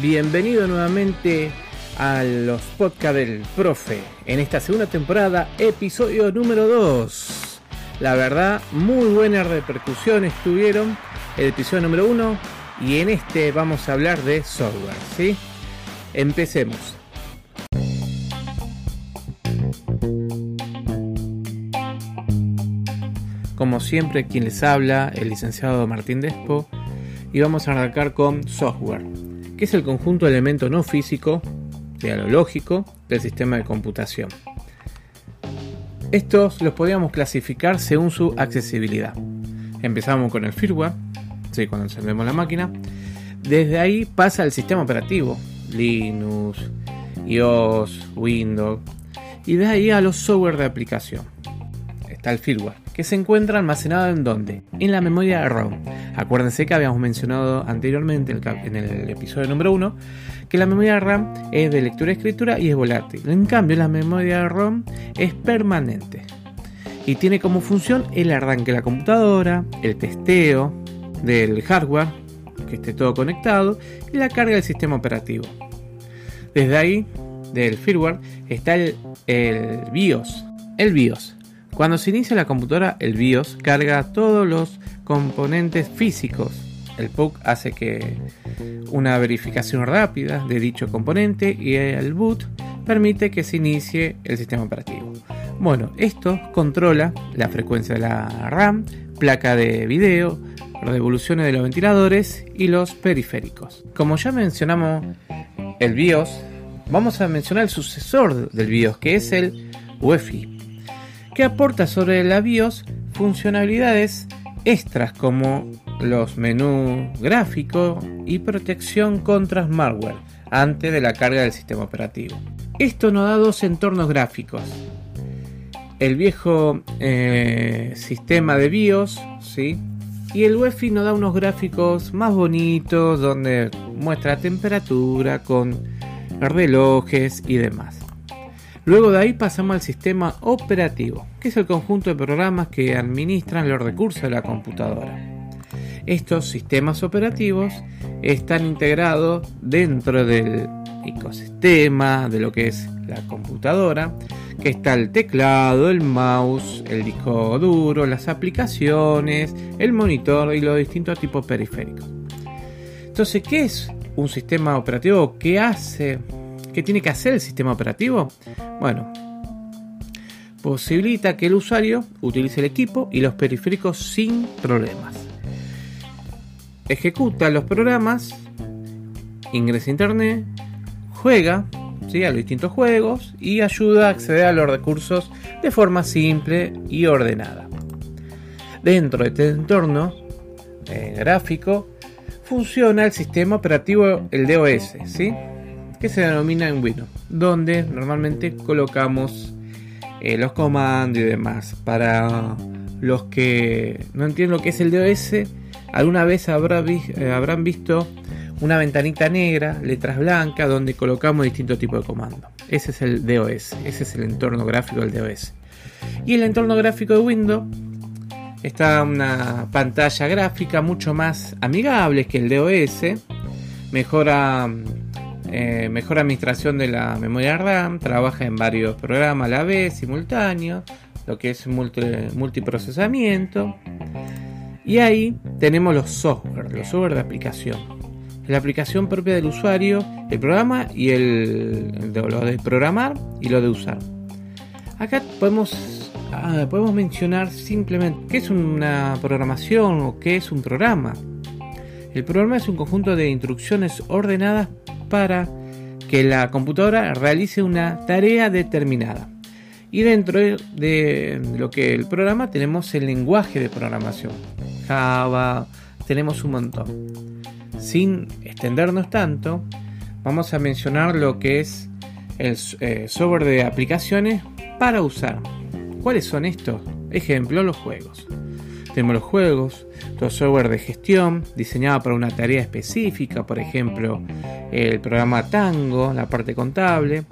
Bienvenido nuevamente a los podcasts del profe en esta segunda temporada, episodio número 2. La verdad, muy buenas repercusiones tuvieron el episodio número 1 y en este vamos a hablar de software, ¿sí? Empecemos. Como siempre, quien les habla, el licenciado Martín Despo, y vamos a arrancar con software, que es el conjunto de elementos no físicos, de lo lógico, del sistema de computación. Estos los podríamos clasificar según su accesibilidad. Empezamos con el firmware, ¿sí? cuando encendemos la máquina. Desde ahí pasa el sistema operativo, Linux, iOS, Windows, y de ahí a los software de aplicación. Está el firmware, que se encuentra almacenado en dónde? En la memoria ROM. Acuérdense que habíamos mencionado anteriormente en el episodio número 1 que la memoria RAM es de lectura y escritura y es volátil. En cambio, la memoria ROM es permanente y tiene como función el arranque de la computadora, el testeo del hardware, que esté todo conectado, y la carga del sistema operativo. Desde ahí, del firmware, está el, el BIOS. El BIOS cuando se inicia la computadora, el BIOS carga todos los componentes físicos. El PUC hace que una verificación rápida de dicho componente y el boot permite que se inicie el sistema operativo. Bueno, esto controla la frecuencia de la RAM, placa de video, revoluciones de los ventiladores y los periféricos. Como ya mencionamos el BIOS, vamos a mencionar el sucesor del BIOS, que es el UEFI, que aporta sobre la BIOS funcionalidades extras como los menús gráficos y protección contra malware antes de la carga del sistema operativo. Esto nos da dos entornos gráficos. El viejo eh, sistema de BIOS, ¿sí? Y el UEFI nos da unos gráficos más bonitos donde muestra temperatura con relojes y demás. Luego de ahí pasamos al sistema operativo, que es el conjunto de programas que administran los recursos de la computadora. Estos sistemas operativos están integrados dentro del ecosistema de lo que es la computadora, que está el teclado, el mouse, el disco duro, las aplicaciones, el monitor y los distintos tipos periféricos. Entonces, ¿qué es un sistema operativo? ¿Qué hace? ¿Qué tiene que hacer el sistema operativo? Bueno, posibilita que el usuario utilice el equipo y los periféricos sin problemas. Ejecuta los programas, ingresa a internet, juega ¿sí? a los distintos juegos y ayuda a acceder a los recursos de forma simple y ordenada. Dentro de este entorno eh, gráfico funciona el sistema operativo, el DOS, ¿sí? Que se denomina en Windows, donde normalmente colocamos eh, los comandos y demás. Para los que no entienden lo que es el DOS, alguna vez eh, habrán visto una ventanita negra, letras blancas, donde colocamos distintos tipos de comandos. Ese es el DOS, ese es el entorno gráfico del DOS. Y el entorno gráfico de Windows está una pantalla gráfica mucho más amigable que el DOS, mejora eh, mejor administración de la memoria RAM, trabaja en varios programas a la vez, simultáneos, lo que es multiprocesamiento. Y ahí tenemos los software, los software de aplicación. La aplicación propia del usuario, el programa y el, lo de programar y lo de usar. Acá podemos, ah, podemos mencionar simplemente qué es una programación o qué es un programa. El programa es un conjunto de instrucciones ordenadas para que la computadora realice una tarea determinada. Y dentro de lo que el programa tenemos el lenguaje de programación. Java, tenemos un montón. Sin extendernos tanto, vamos a mencionar lo que es el eh, software de aplicaciones para usar. ¿Cuáles son estos? Ejemplo, los juegos. Tenemos los juegos, los software de gestión diseñado para una tarea específica, por ejemplo, el programa Tango, la parte contable,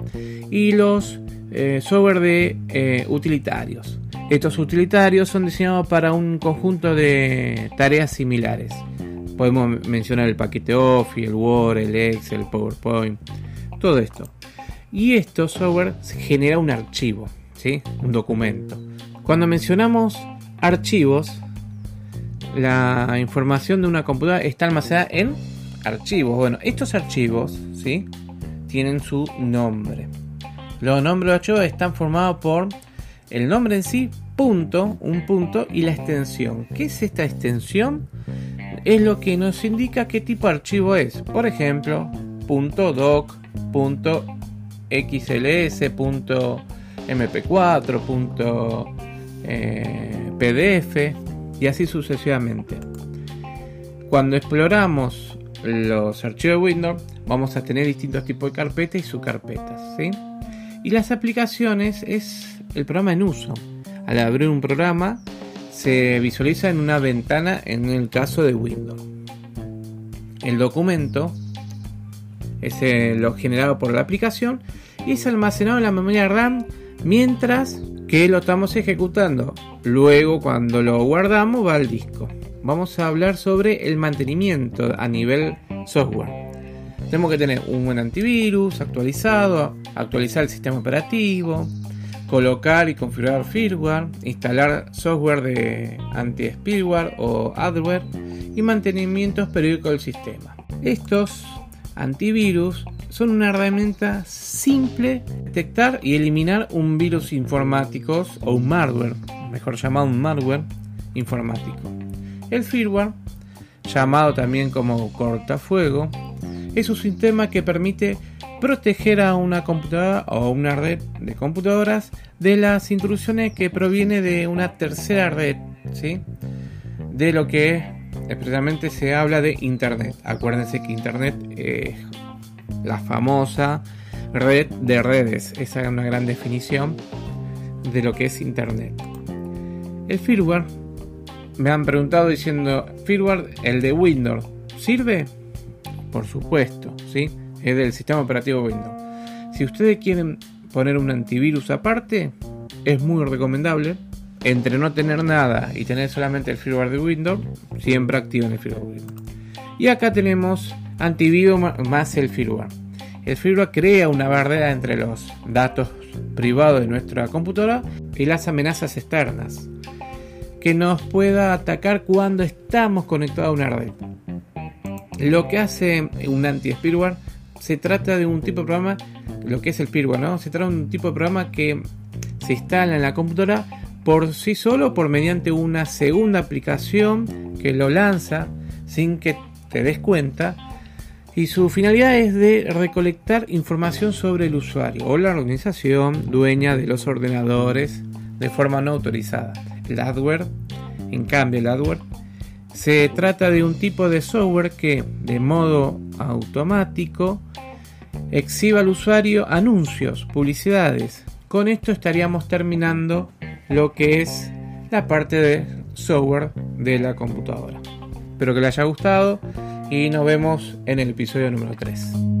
y los eh, software de eh, utilitarios. Estos utilitarios son diseñados para un conjunto de tareas similares. Podemos mencionar el paquete Office, el Word, el Excel, el PowerPoint, todo esto. Y esto software genera un archivo, ¿sí? un documento. Cuando mencionamos archivos, la información de una computadora está almacenada en archivos. Bueno, estos archivos ¿sí? tienen su nombre. Los nombres de archivos están formados por el nombre en sí, punto, un punto y la extensión. ¿Qué es esta extensión? Es lo que nos indica qué tipo de archivo es. Por ejemplo, .doc, .xls, .mp4, eh, .pdf y así sucesivamente. Cuando exploramos los archivos de Windows, vamos a tener distintos tipos de carpetas y subcarpetas. Y las aplicaciones es el programa en uso. Al abrir un programa, se visualiza en una ventana en el caso de Windows. El documento es lo generado por la aplicación y es almacenado en la memoria RAM mientras que lo estamos ejecutando. Luego cuando lo guardamos va al disco. Vamos a hablar sobre el mantenimiento a nivel software. Tenemos que tener un buen antivirus actualizado, actualizar el sistema operativo, colocar y configurar firmware, instalar software de anti-spyware o adware y mantenimientos periódicos del sistema. Estos antivirus son una herramienta simple de detectar y eliminar un virus informático o un malware, mejor llamado un malware informático. El firmware, llamado también como cortafuego, es un sistema que permite proteger a una computadora o una red de computadoras de las intrusiones que proviene de una tercera red, ¿sí? De lo que especialmente se habla de Internet. Acuérdense que Internet es la famosa red de redes. Esa es una gran definición de lo que es Internet. El firmware, me han preguntado diciendo, firmware, el de Windows, ¿sirve? Por supuesto, ¿sí? es del sistema operativo Windows. Si ustedes quieren poner un antivirus aparte, es muy recomendable. Entre no tener nada y tener solamente el firmware de Windows, siempre activen el firmware de Windows. Y acá tenemos antivirus más el firmware. El firmware crea una barrera entre los datos privados de nuestra computadora y las amenazas externas que nos pueda atacar cuando estamos conectados a una red. Lo que hace un anti-spyware se trata de un tipo de programa, lo que es el firmware, ¿no? Se trata de un tipo de programa que se instala en la computadora por sí solo, por mediante una segunda aplicación que lo lanza sin que te des cuenta. Y su finalidad es de recolectar información sobre el usuario o la organización dueña de los ordenadores de forma no autorizada. El adware, en cambio, el adware se trata de un tipo de software que de modo automático exhiba al usuario anuncios, publicidades. Con esto estaríamos terminando lo que es la parte de software de la computadora. Espero que les haya gustado y nos vemos en el episodio número 3.